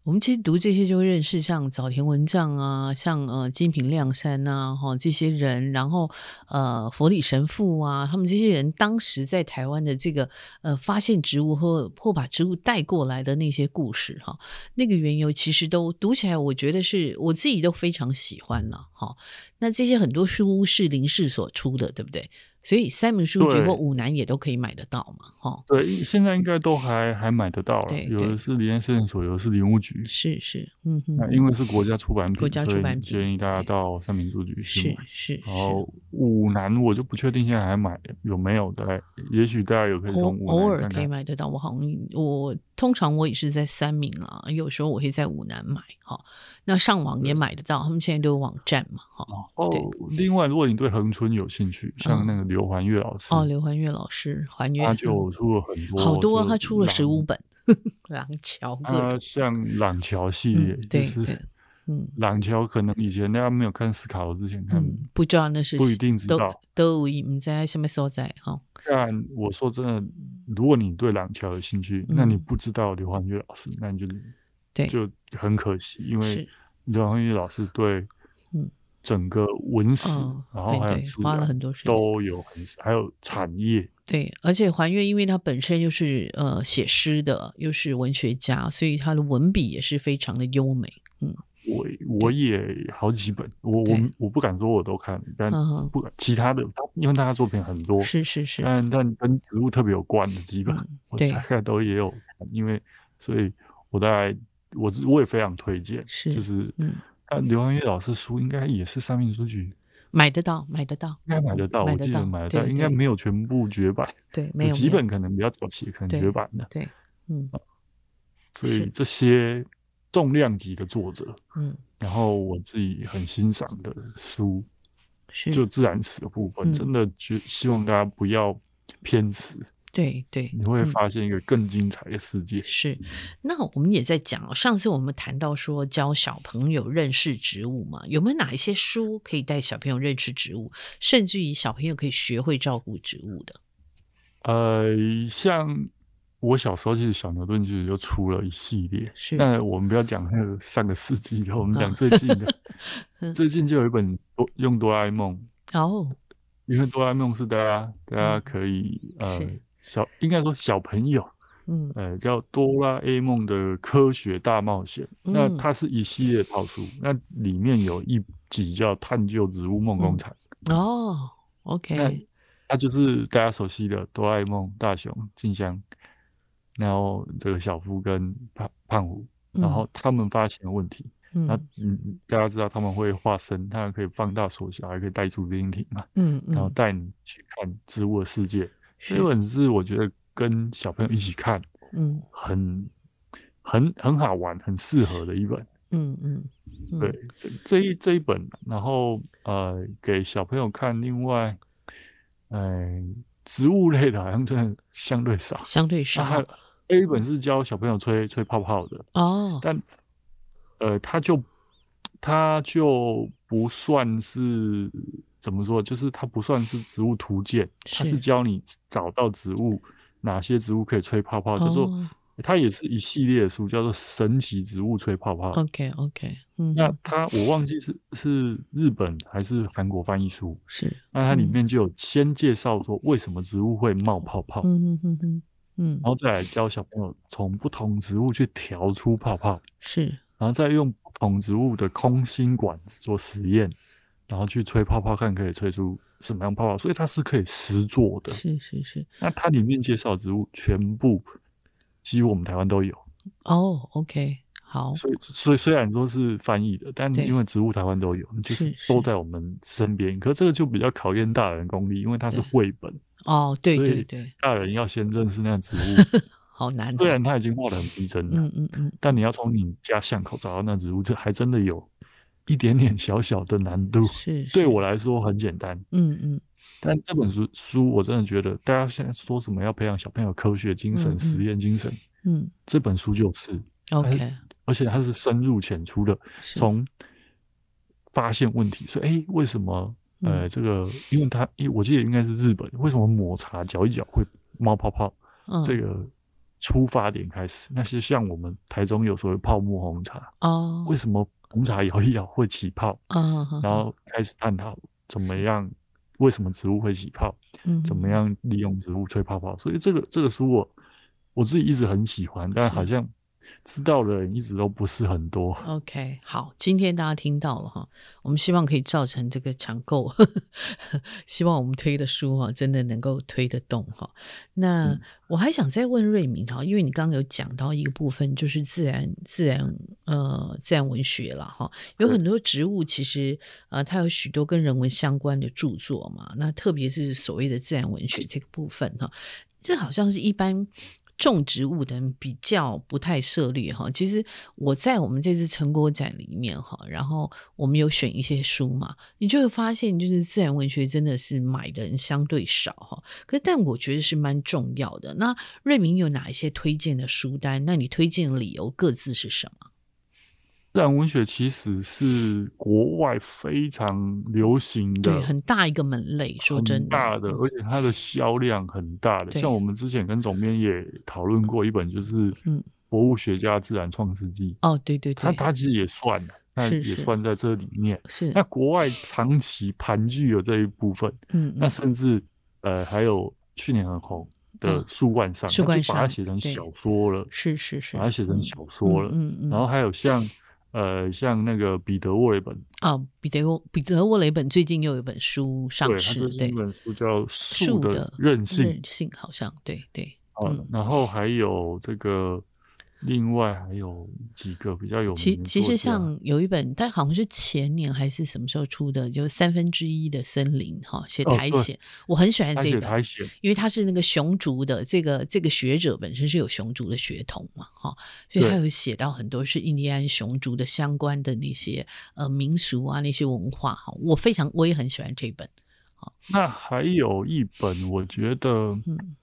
我们其实读这些就会认识像早田文藏啊，像呃金平亮山呐，哈这些人，然后呃佛理神父啊，他们这些人当时在台湾的这个呃发现植物或或把植物带过来的那些故事哈，那个缘由其实都读起来，我觉得是我自己都非常喜欢了哈。那这些很多书是林氏所出的，对不对？所以三民书局或五南也都可以买得到嘛，哈。
对，现在应该都还还买得到了。有的是林业试验所，有的是林务局。
是是，嗯哼。
那因为是国家出版品，
国家出版品，
建议大家到三民书局去买。
是是。
然后五南我就不确定现在还买有没有的，也许大家有可以从
偶尔可以买得到。我好像我通常我也是在三明啦，有时候我会在五南买哈。那上网也买得到，他们现在都有网站嘛，哈。
哦，另外如果你对恒春有兴趣，像那个刘环月老师
哦，刘环月老师，环月
他就出了很多，
好多，他出了十五本 廊桥，
啊，像廊桥系列，对是嗯，廊桥可能以前大家没有看斯卡罗之前看，
不知道那是
不一定知道，
都唔知什么所在哈。
但我说真的，如果你对廊桥有兴趣，那你不知道刘环月老师，那你就对就很可惜，因为刘环月老师对嗯。整个文史，嗯、然后还有
花了很多时间，
都有很还有产业。
对，而且环月，因为他本身又是呃写诗的，又是文学家，所以他的文笔也是非常的优美。嗯，
我我也好几本，我我我不敢说我都看，但不其他的，因为他的作品很多，
是是是，
但但跟植物特别有关的基本，我大概都也有看，因为所以我大概我我也非常推荐，是就是嗯。但，刘安月老师书应该也是三民书局
买得到，买得到，
应该买得到，我记得买得到，应该没有全部绝版，
对，没有
几本可能比较早期，可能绝版的，
对，嗯，
所以这些重量级的作者，嗯，然后我自己很欣赏的书，就自然史的部分，真的就希望大家不要偏食。
对对，
你会发现一个更精彩的世界。嗯、
是，那我们也在讲哦。上次我们谈到说教小朋友认识植物嘛，有没有哪一些书可以带小朋友认识植物，甚至于小朋友可以学会照顾植物的？
呃，像我小时候，其实小牛顿其实就出了一系列。是，那我们不要讲那个上个世纪的，我们讲最近的。哦、最近就有一本用哆啦 A 梦哦，因为哆啦 A 梦是大家大家可以、嗯、呃。小应该说小朋友，嗯，呃，叫《哆啦 A 梦的科学大冒险》，嗯，那它是一系列套书，那里面有一集叫《探究植物梦工厂》。
嗯。哦，OK，那
它就是大家熟悉的哆啦 A 梦、大雄、静香，然后这个小夫跟胖胖虎，然后他们发现的问题。嗯，那嗯，大家知道他们会化身，他可以放大缩小，还可以带出录音体嘛？嗯嗯，然后带你去看植物的世界。这本是我觉得跟小朋友一起看，嗯，很很很好玩，很适合的一本，嗯嗯，嗯对，这这一这一本，然后呃，给小朋友看。另外，呃，植物类的好像真的相对少，
相对少。
一本是教小朋友吹吹泡泡的哦，但呃，他就他就不算是。怎么说？就是它不算是植物图鉴，它是教你找到植物，哪些植物可以吹泡泡，叫做它也是一系列的书，叫做《神奇植物吹泡泡》。
OK OK，嗯，
那它我忘记是是日本还是韩国翻译书，
是。
那它里面就有先介绍说为什么植物会冒泡泡，
嗯嗯嗯嗯，嗯，
然后再来教小朋友从不同植物去调出泡泡，
是，
然后再用不同植物的空心管子做实验，然后去吹泡泡看可以吹出什么样泡泡，所以它是可以实做的。
是是是。
那它里面介绍植物全部。几乎我们台湾都有
哦、oh,，OK，好。
所以，所以虽然说是翻译的，但因为植物台湾都有，就是都在我们身边。可是这个就比较考验大人功力，因为它是绘本
哦，对对对，
大人要先认识那个植物，
好难。
虽然它已经画的很逼真了，
嗯嗯嗯，
但你要从你家巷口找到那植物，这还真的有一点点小小的难度。
是，
对我来说很简单，
嗯嗯。
但这本书书我真的觉得，大家现在说什么要培养小朋友科学精神、实验精神，
嗯，
这本书就是
，OK，
而且它是深入浅出的，从发现问题，说，哎、欸，为什么，呃，这个，因为它，我记得应该是日本，为什么抹茶搅一搅会冒泡泡？
嗯，
这个出发点开始，那些像我们台中有所谓泡沫红茶，
哦，
为什么红茶摇一摇会起泡？
嗯，
然后开始探讨怎么样。为什么植物会起泡？
嗯，
怎么样利用植物吹泡泡？所以这个这个书我我自己一直很喜欢，但好像知道的人一直都不是很多。
OK，好，今天大家听到了哈，我们希望可以造成这个抢购，希望我们推的书哈真的能够推得动哈。那我还想再问瑞明哈，因为你刚刚有讲到一个部分，就是自然自然呃自然文学了哈，有很多植物其实呃它有许多跟人文相关的著作嘛，那特别是所谓的自然文学这个部分哈，这好像是一般。种植物等比较不太涉猎哈，其实我在我们这次成果展里面哈，然后我们有选一些书嘛，你就会发现，就是自然文学真的是买的人相对少哈，可是但我觉得是蛮重要的。那瑞明有哪一些推荐的书单？那你推荐的理由各自是什么？
自然文学其实是国外非常流行的，
对，很大一个门类，说真的，
大的，而且它的销量很大的。像我们之前跟总编也讨论过一本，就是《博物学家自然创世纪》。
哦，对对对，
它它其实也算，那也算在这里面。
是，
那国外长期盘踞有这一部分，
嗯，
那甚至呃还有去年很红的《树冠上》，他就把它写成小说了，
是是是，
把它写成小说了，
嗯嗯，
然后还有像。呃，像那个彼得沃雷本
啊，彼得沃彼得沃雷本最近又有一本书上市，
对，一本书叫《树的韧性》，
韧性好像对对，
嗯，然后还有这个。另外还有几个比较有名的，
其其实像有一本，但好像是前年还是什么时候出的，就是三分之一的森林哈，写苔藓，哦，我很喜欢这本，因为他是那个熊族的，这个这个学者本身是有熊族的血统嘛哈，所以他有写到很多是印第安熊族的相关的那些呃民俗啊那些文化哈，我非常我也很喜欢这本。
那还有一本，我觉得嗯。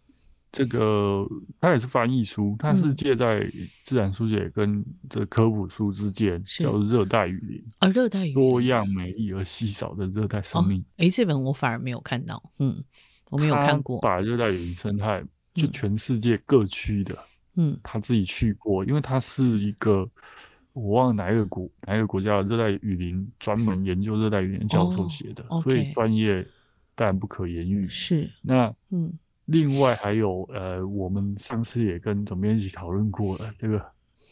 这个它也是翻译书，它是介在自然书写跟这科普书之间，嗯、叫《热带雨林》
啊，热带雨林
多样美丽而稀少的热带生命。
哎、哦，这本我反而没有看到，嗯，我没有看过。
把热带雨林生态，就全世界各区的，
嗯，
他自己去过，因为他是一个我忘了哪一个国哪一个国家的热带雨林专门研究热带雨林教授写的，哦、所以专业当然不可言喻。
是
那
嗯。
另外还有呃，我们上次也跟总编一起讨论过了这个、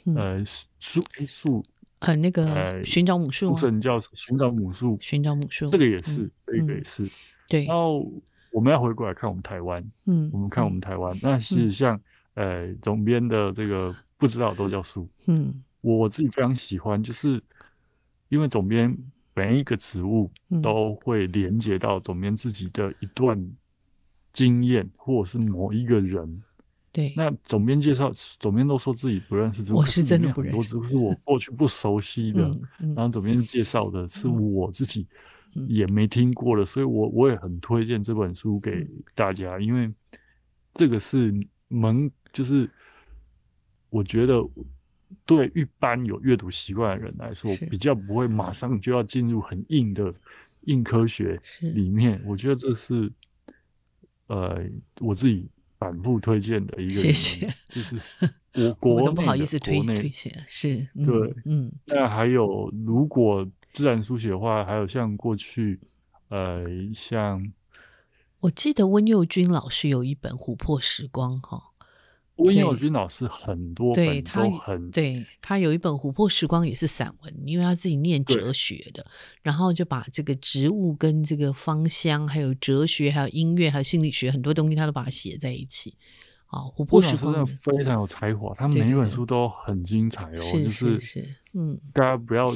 嗯、呃树诶树
呃那个寻找母树，
神叫寻找母树，
寻找母树，
这个也是，嗯、这个也是、嗯、
对。
然后我们要回过来看我们台湾，
嗯，
我们看我们台湾，那其实像、嗯、呃总编的这个不知道都叫树，
嗯，
我自己非常喜欢，就是因为总编每一个植物都会连接到总编自己的一段。经验，或者是某一个人，
对，
那总编介绍，总编都说自己不认识
我是真的不认识，很多
植物是我过去不熟悉。的，
嗯嗯、
然后总编介绍的是我自己也没听过的，嗯、所以我我也很推荐这本书给大家，嗯、因为这个是门，就是我觉得对一般有阅读习惯的人来说，比较不会马上就要进入很硬的硬科学里面，我觉得这是。呃，我自己反复推荐的一个，
谢谢，
就是我 国
我都不好意思推推荐，是，嗯、
对，
嗯，
那还有如果自然书写的话，还有像过去，呃，像
我记得温佑君老师有一本《琥珀时光》哈。
温耀君老师很多对他很
对，对他有一本《琥珀时光》也是散文，因为他自己念哲学的，然后就把这个植物跟这个芳香，还有哲学，还有音乐，还有心理学很多东西，他都把它写在一起。啊，琥珀时光真的
非常有才华，他每一本书都很精彩哦，
是
是
是，嗯，
大家不要。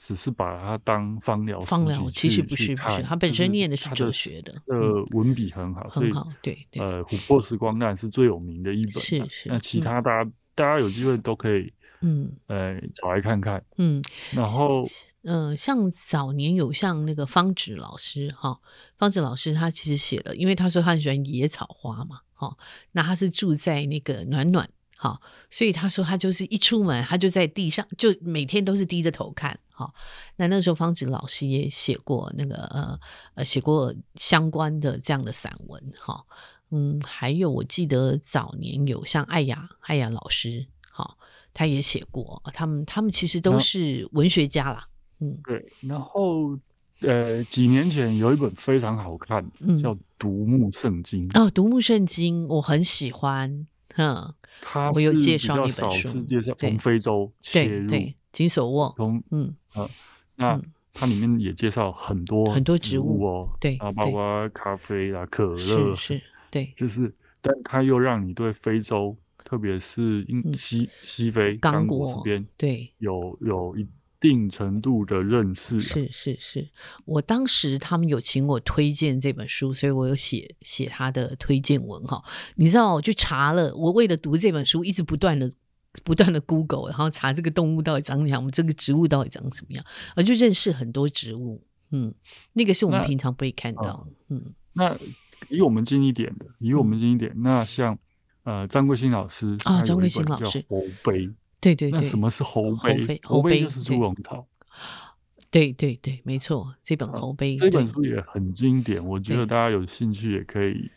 只是把它当方疗，
方疗其实不是不是，他本身念的是哲学的，
呃，文笔很好，
很好，对对。
呃，琥珀时光当然是最有名的一本，
是是。
那其他大家大家有机会都可以，嗯，呃，找来看看，
嗯。
然后，
嗯，像早年有像那个方芷老师哈，方芷老师他其实写了，因为他说他很喜欢野草花嘛，哈，那他是住在那个暖暖。好，所以他说他就是一出门，他就在地上，就每天都是低着头看。好，那那时候方子老师也写过那个呃呃写过相关的这样的散文。哈，嗯，还有我记得早年有像艾雅艾雅老师，好，他也写过。他们他们其实都是文学家啦。嗯，
对。然后呃几年前有一本非常好看，
嗯、
叫《独木圣经》。
哦，《独木圣经》我很喜欢。嗯。
他是比较少是介绍从非洲切入，对
金手握，
从
嗯
啊，那它里面也介绍很多
很多植物
哦，
对
啊，包括咖啡啊、可乐，
是是，对，
就是，但它又让你对非洲，特别是英西西非刚果这边，
对，
有有一。一定程度的认识、啊、
是是是，我当时他们有请我推荐这本书，所以我有写写他的推荐文哈。你知道，我去查了，我为了读这本书，一直不断的不断的 Google，然后查这个动物到底长什么样，我们这个植物到底长什么样，而就认识很多植物。嗯，那个是我们平常不会看到。嗯，
那离我们近一点的，离我们近一点，嗯、那像呃张贵兴老师
啊，张贵兴老
师。
对对对，
那什么是猴杯？猴杯就是猪笼草。
对对对，没错，这本猴杯
这本书也很经典，我觉得大家有兴趣也可以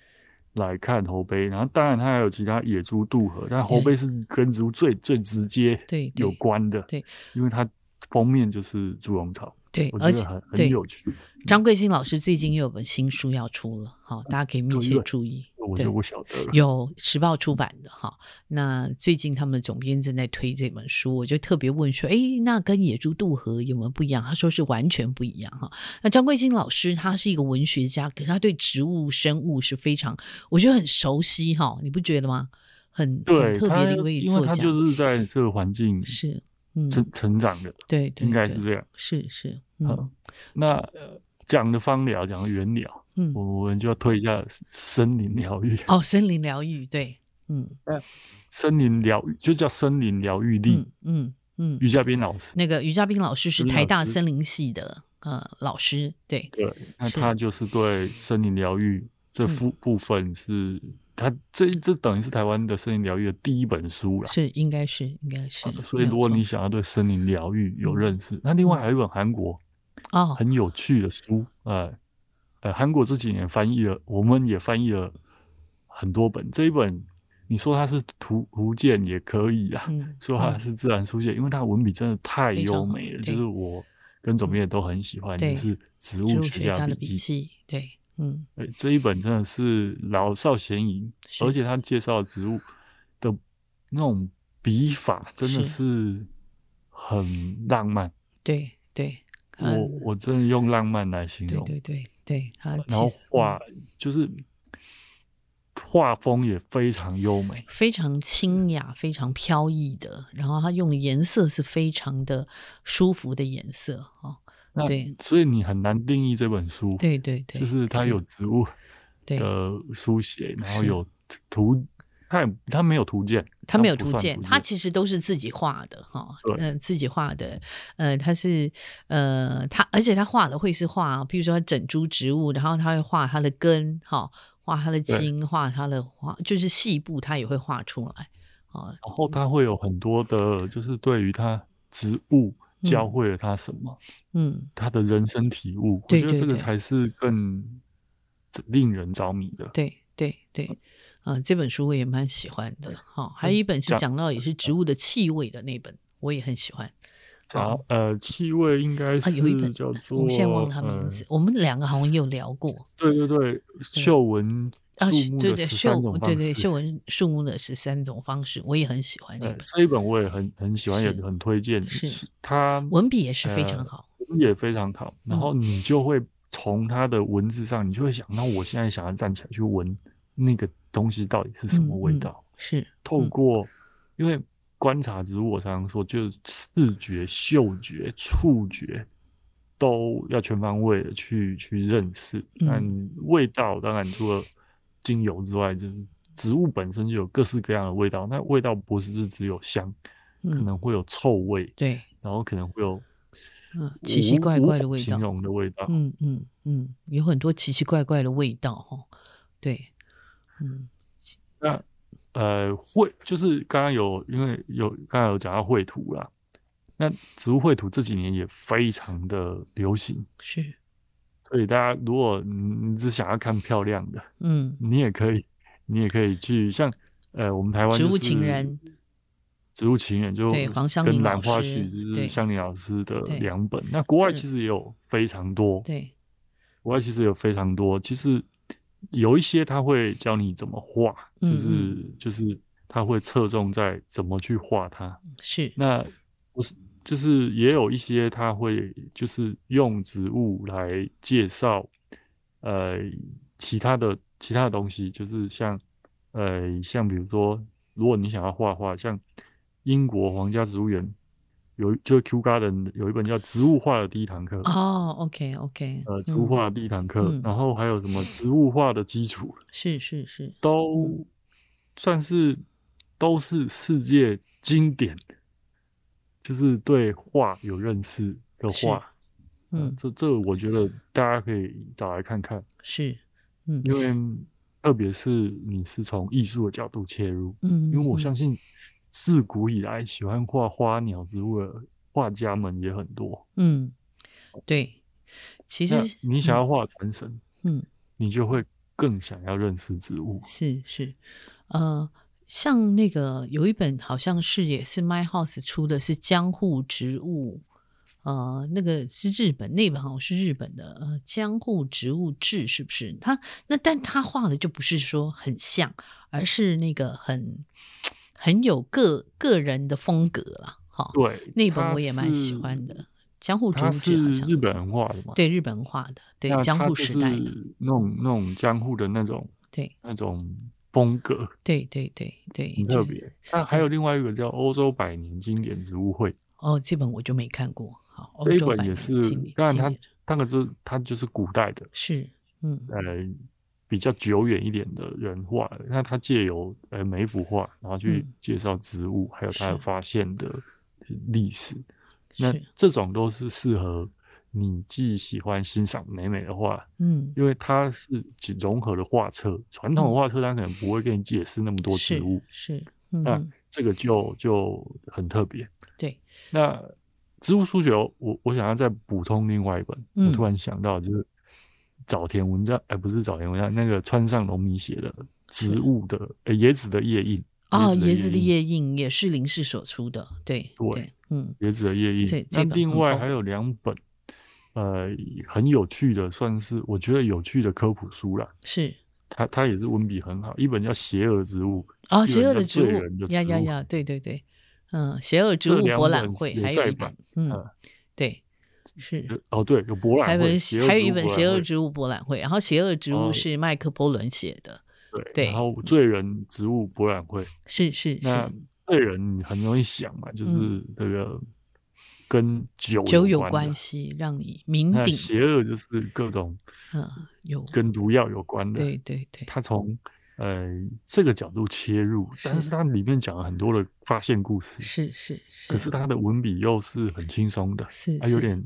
来看猴杯。然后当然它还有其他野猪渡河，但猴杯是跟植物最最直接有关的，对，因为它封面就是猪笼草。
对，而且很很有趣。张贵兴老师最近又有本新书要出了，好，大家可以密切注意。
我就不晓得了。
有时报出版的哈，那最近他们的总编正在推这本书，我就特别问说，哎，那跟野猪渡河有没有不一样？他说是完全不一样哈。那张贵兴老师他是一个文学家，可是他对植物生物是非常，我觉得很熟悉哈，你不觉得吗？很对很特别的一位作家，
因为他就是在这个环境
是。
成成长的，
对，对，
应该是这样，
是是，
嗯，那讲的芳疗，讲的原疗，嗯，我们就要推一下森林疗愈，
哦，森林疗愈，对，嗯，
那森林疗愈就叫森林疗愈力，
嗯嗯，
于嘉宾老师，
那个于嘉宾老师是台大森林系的呃老师，对。
对，那他就是对森林疗愈这部部分是。他这这等于是台湾的森林疗愈的第一本书了，
是应该是应该是。
所以如果你想要对森林疗愈有认识，那另外还有一本韩国
哦。
很有趣的书，呃呃，韩国这几年翻译了，我们也翻译了很多本。这一本你说它是图图鉴也可以啊，说它是自然书写，因为它文笔真的太优美了，就是我跟总编都很喜欢，就是植物学家的笔记，
对。嗯，
这一本真的是老少咸宜，而且他介绍植物的那种笔法真的是很浪漫。
对对，
我我真的用浪漫来形容。
对对对，然
后画就是画风也非常优美，
非常清雅，非常飘逸的。然后他用的颜色是非常的舒服的颜色哦。
那对，所以你很难定义这本书。
对对对，
就是它有植物的书写，然后有图，它也它没有图鉴，
他没有图鉴，他其实都是自己画的哈，嗯、呃，自己画的，呃，他是呃，他而且他画的会是画，比如说他整株植物，然后他会画它的根，哈，画它的茎，画它的画，就是细部他也会画出来，啊，
然后他会有很多的，就是对于他植物。教会了他什么？
嗯，
他的人生体悟，我觉得这个才是更令人着迷的。
对对对，啊、呃，这本书我也蛮喜欢的。好、哦，还有一本是讲到也是植物的气味的那本，我也很喜欢。
好，呃，气味应该是、啊、
有一本
叫做，
我现在忘了他名字。呃、我们两个好像也有聊过。
对对对，嗅闻树木的十三种方式。
对对，嗅闻树木的十三种方式，我也很喜欢那本。
这一本我也很很喜欢，也很推荐。
是，
它
文笔也是非常好，
文笔也非常好。然后你就会从它的文字上，你就会想那，我现在想要站起来去闻那个东西到底是什么味道？
嗯嗯、是
透过，因为。观察植物，我常常说，就是视觉、嗅觉、触觉都要全方位的去去认识。但味道当然除了精油之外，就是植物本身就有各式各样的味道。那味道不是只有香，可能会有臭味，
对，
然后可能会有
嗯奇奇怪怪的味道，
形容的味道，
嗯嗯嗯，有很多奇奇怪怪的味道哈。对，嗯，
那。呃，绘就是刚刚有，因为有刚刚有讲到绘图啦，那植物绘图这几年也非常的流行，
是，
所以大家如果你只想要看漂亮的，
嗯，
你也可以，你也可以去像呃，我们台湾
植物情人，
植物情人就
黄香
跟兰花序就是香林老师的两本，那国外其实也有非常多，
对，
国外其实有非常多，其实。有一些他会教你怎么画，就是就是他会侧重在怎么去画它。
是，
那不是就是也有一些他会就是用植物来介绍，呃，其他的其他的东西，就是像呃像比如说，如果你想要画画，像英国皇家植物园。有就是 Kew Garden 有一本叫《植物画的第一堂课》
哦，OK OK，
呃，植物画的第一堂课，嗯、然后还有什么植物画的基础，
是是是，
都算是都是世界经典，就是对画有认识的画，嗯，呃、这这我觉得大家可以找来看看，
是，嗯，
因为特别是你是从艺术的角度切入，嗯，因为我相信。自古以来，喜欢画花鸟植物的画家们也很多。
嗯，对，其实
你想要画传神，
嗯，
你就会更想要认识植物。
是是，呃，像那个有一本好像是也是 My House 出的，是江户植物，呃，那个是日本那本好像是日本的，呃，江户植物志是不是？他那但他画的就不是说很像，而是那个很。很有个个人的风格了，哈。对，那本我也蛮喜欢的。江户植物志好像
日本人画的嘛？
对，日本人画的，对江户时代的
那种那种江户的那种，
对
那种风格，
对对对对，
很特别。那还有另外一个叫《欧洲百年经典植物会》
哦，这本我就没看过。好，
这一本也是，当然它那个是它就是古代的，
是嗯
呃。比较久远一点的人画，那他借由呃每一幅画，然后去介绍植物，嗯、还有他的发现的历史。那这种都是适合你既喜欢欣赏美美的画，
嗯，
因为它是融合的画册。传统的画册它可能不会给你解释那么多植物，
是，是
嗯、那这个就就很特别。
对，
那植物书学，我我想要再补充另外一本，嗯、我突然想到就是。早田文章，哎，不是早田文章，那个川上隆弥写的植物的，哎，椰子的叶印
哦，椰子的叶印也是林氏所出的，对
对，
嗯，
椰子的叶印。那另外还有两本，呃，很有趣的，算是我觉得有趣的科普书啦。
是，
它它也是文笔很好，一本叫《邪恶植物》
哦，邪恶的植物，呀呀呀，对对对，嗯，邪恶植物博览会还有一本，嗯，对。
是。哦，对，有博览会，还有
还有一本《邪恶植物博览会》，然后《邪恶植物》是麦克波伦写的，对对，
然后《罪人植物博览会》
是是
是。罪人很容易想嘛，就是这个跟酒
酒有关系，让你酩酊。
邪恶就是各种
嗯有
跟毒药有关的，
对对对。
他从呃这个角度切入，但是它里面讲了很多的发现故事，
是是是，
可是他的文笔又是很轻松的，
是
还有点。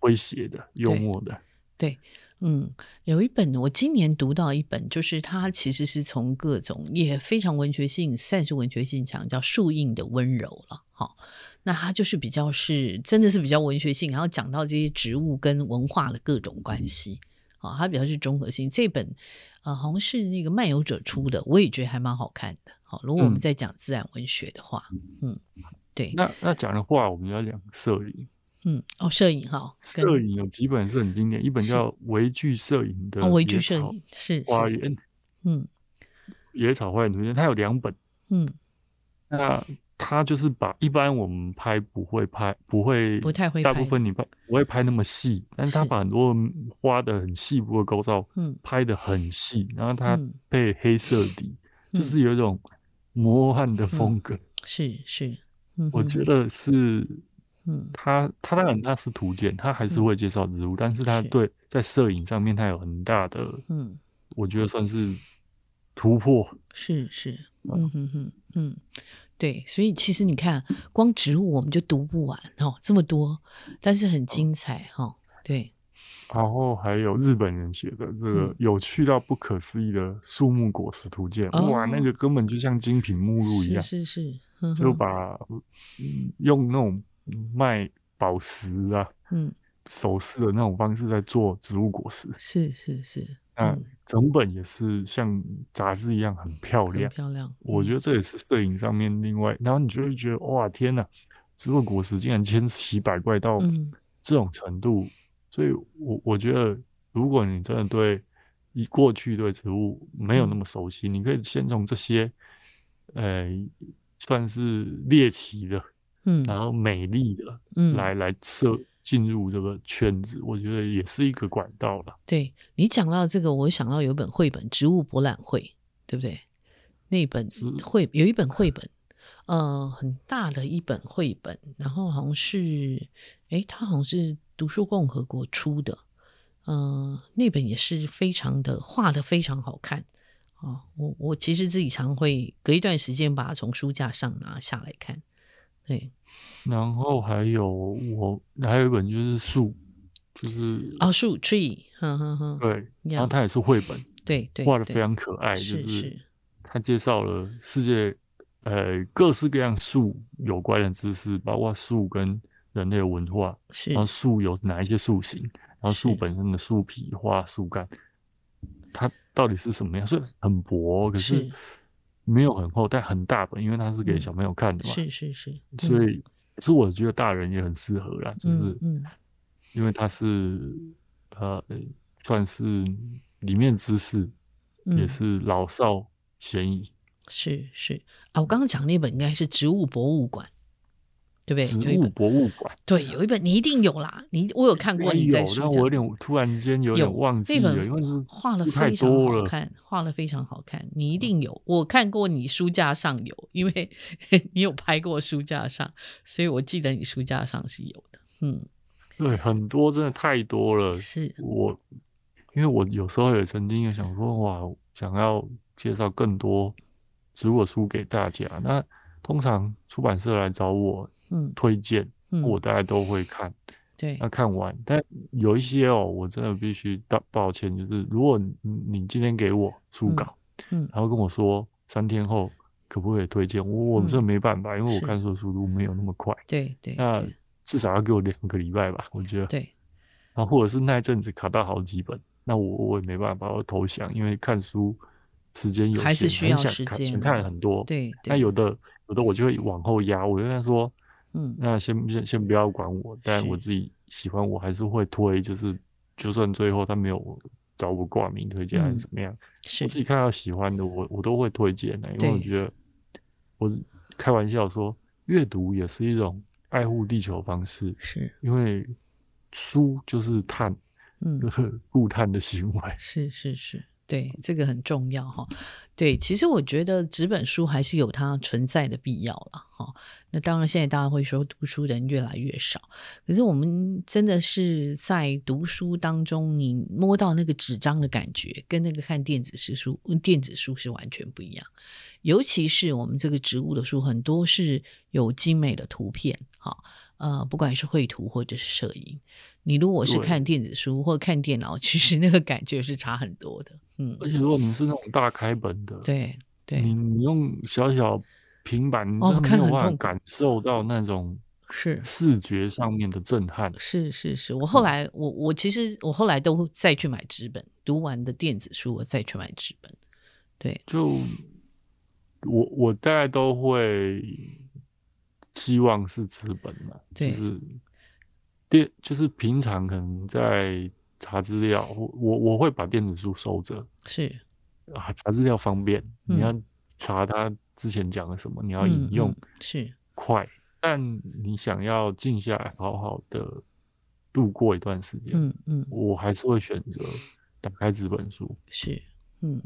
诙谐的、幽默的，
对，嗯，有一本我今年读到一本，就是它其实是从各种也非常文学性，算是文学性强，叫《树荫的温柔》了。好，那它就是比较是真的是比较文学性，然后讲到这些植物跟文化的各种关系。啊，它比较是综合性。这本呃好像是那个漫游者出的，我也觉得还蛮好看的。好，如果我们在讲自然文学的话，嗯，嗯对。
那那讲的话，我们要讲摄影。
嗯，哦，摄影哈，
摄影有几本是很经典，一本叫《微距摄影的
微距摄影是
花园》，嗯，野草花园图鉴，它有两本，嗯，那它就是把一般我们拍不会拍，不会
不太会，
大部分你拍不会拍那么细，但是它把很多花的很细部的构造，嗯，拍的很细，然后它配黑色底，就是有一种魔幻的风格，
是是，
我觉。得是。嗯，他他当然他是图鉴，他还是会介绍植物，嗯、但是他对在摄影上面他有很大的，嗯，我觉得算是突破。
是是，嗯。哼哼，嗯，对，所以其实你看，光植物我们就读不完哦，这么多，但是很精彩哈、哦，对。
然后还有日本人写的这个有趣到不可思议的树木果实图鉴，嗯、哇，那个根本就像精品目录一样，
是是。是，
就把、嗯、用那种。卖宝石啊，嗯，首饰的那种方式在做植物果实，
是是是，
那整本也是像杂志一样很漂亮，
漂亮。
我觉得这也是摄影上面另外，然后你就会觉得哇，天呐，植物果实竟然千奇百怪到这种程度，所以我我觉得，如果你真的对你过去对植物没有那么熟悉，你可以先从这些，呃，算是猎奇的。嗯，然后美丽的，嗯，来来设进入这个圈子，我觉得也是一个管道了。
对，你讲到这个，我想到有本绘本《植物博览会》，对不对？那本绘有一本绘本，呃，很大的一本绘本，然后好像是，哎，它好像是读书共和国出的，嗯、呃，那本也是非常的画的非常好看啊、哦。我我其实自己常会隔一段时间把它从书架上拿下来看。对，
然后还有我还有一本就是树，就是
哦树 tree，哼哼哼，
对，然后它也是绘本，
对对，
画的非常可爱，就是它介绍了世界呃各式各样树有关的知识，包括树跟人类的文化，然后树有哪一些树形，然后树本身的树皮、花、树干，它到底是什么样？所以很薄，可是。没有很厚，但很大本，因为它是给小朋友看的嘛。
是是是，
所以其实我觉得大人也很适合啦，就是嗯因为它是呃算是里面知识也是老少咸宜。
是是啊，我刚刚讲那本应该是植物博物馆。对不对？
植物博物馆
对，有一本你一定有啦。你我有看过你在书架，
但我有点突然间有点忘记了，因为
画的非常好看，画的非常好看。你一定有，我看过你书架上有，因为你有拍过书架上，所以我记得你书架上是有的。嗯，
对，很多真的太多了。
是
我，因为我有时候也曾经也想说，哇，想要介绍更多植物书给大家。那通常出版社来找我。嗯，推荐，嗯。我大概都会看，
对，
那看完，但有一些哦，我真的必须道抱歉，就是如果你今天给我书稿，嗯，然后跟我说三天后可不可以推荐，我我这没办法，因为我看书的速度没有那么快，
对对，
那至少要给我两个礼拜吧，我觉得，
对，
然后或者是那一阵子卡到好几本，那我我也没办法，我投降，因为看书时间有限，
还是需要时间，
想看很多，
对，
那有的有的我就会往后压，我就跟他说。嗯，那先先先不要管我，但我自己喜欢，我还是会推，就是就算最后他没有找我挂名推荐还是怎么样，嗯、我自己看到喜欢的，我我都会推荐的，因为我觉得我开玩笑说，阅读也是一种爱护地球方式，
是。
因为书就是碳，嗯，固碳的行为，
是是是。对，这个很重要哈。对，其实我觉得纸本书还是有它存在的必要了哈。那当然，现在大家会说读书的人越来越少，可是我们真的是在读书当中，你摸到那个纸张的感觉，跟那个看电子书、电子书是完全不一样。尤其是我们这个植物的书，很多是有精美的图片哈。呃，不管是绘图或者是摄影，你如果是看电子书或看电脑，其实那个感觉是差很多的。嗯，
而且如果你是那种大开本的，
对对，
你你用小小平板，哦，没有办法感受到那种
是
视觉上面的震撼。
是是是，我后来我我其实我后来都再去买纸本，读完的电子书我再去买纸本。对，
就我我大概都会希望是纸本嘛，就是电就是平常可能在查资料，我我会把电子书收着，
是。
啊，查资料方便，你要查他之前讲了什么，你要引用
是。
快。但你想要静下来，好好的度过一段时间，嗯嗯，我还是会选择打开纸本书。
是，嗯。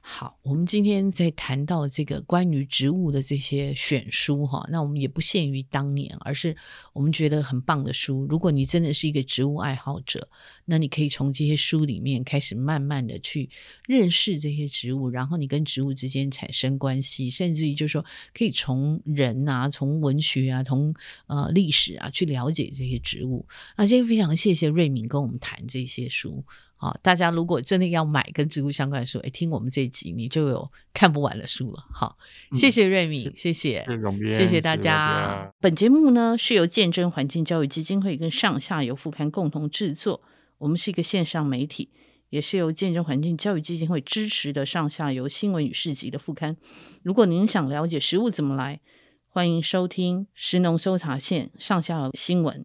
好，我们今天在谈到这个关于植物的这些选书哈，那我们也不限于当年，而是我们觉得很棒的书。如果你真的是一个植物爱好者，那你可以从这些书里面开始慢慢的去认识这些植物，然后你跟植物之间产生关系，甚至于就是说可以从人啊、从文学啊、从呃历史啊去了解这些植物。那今天非常谢谢瑞敏跟我们谈这些书。好，大家如果真的要买跟植物相关的书，哎，听我们这一集，你就有看不完的书了。好，谢谢瑞敏，谢谢，谢谢大家。本节目呢是由见证环境教育基金会跟上下游副刊共同制作，我们是一个线上媒体，也是由见证环境教育基金会支持的上下游新闻与市集的副刊。如果您想了解食物怎么来，欢迎收听食农搜查线上下游新闻。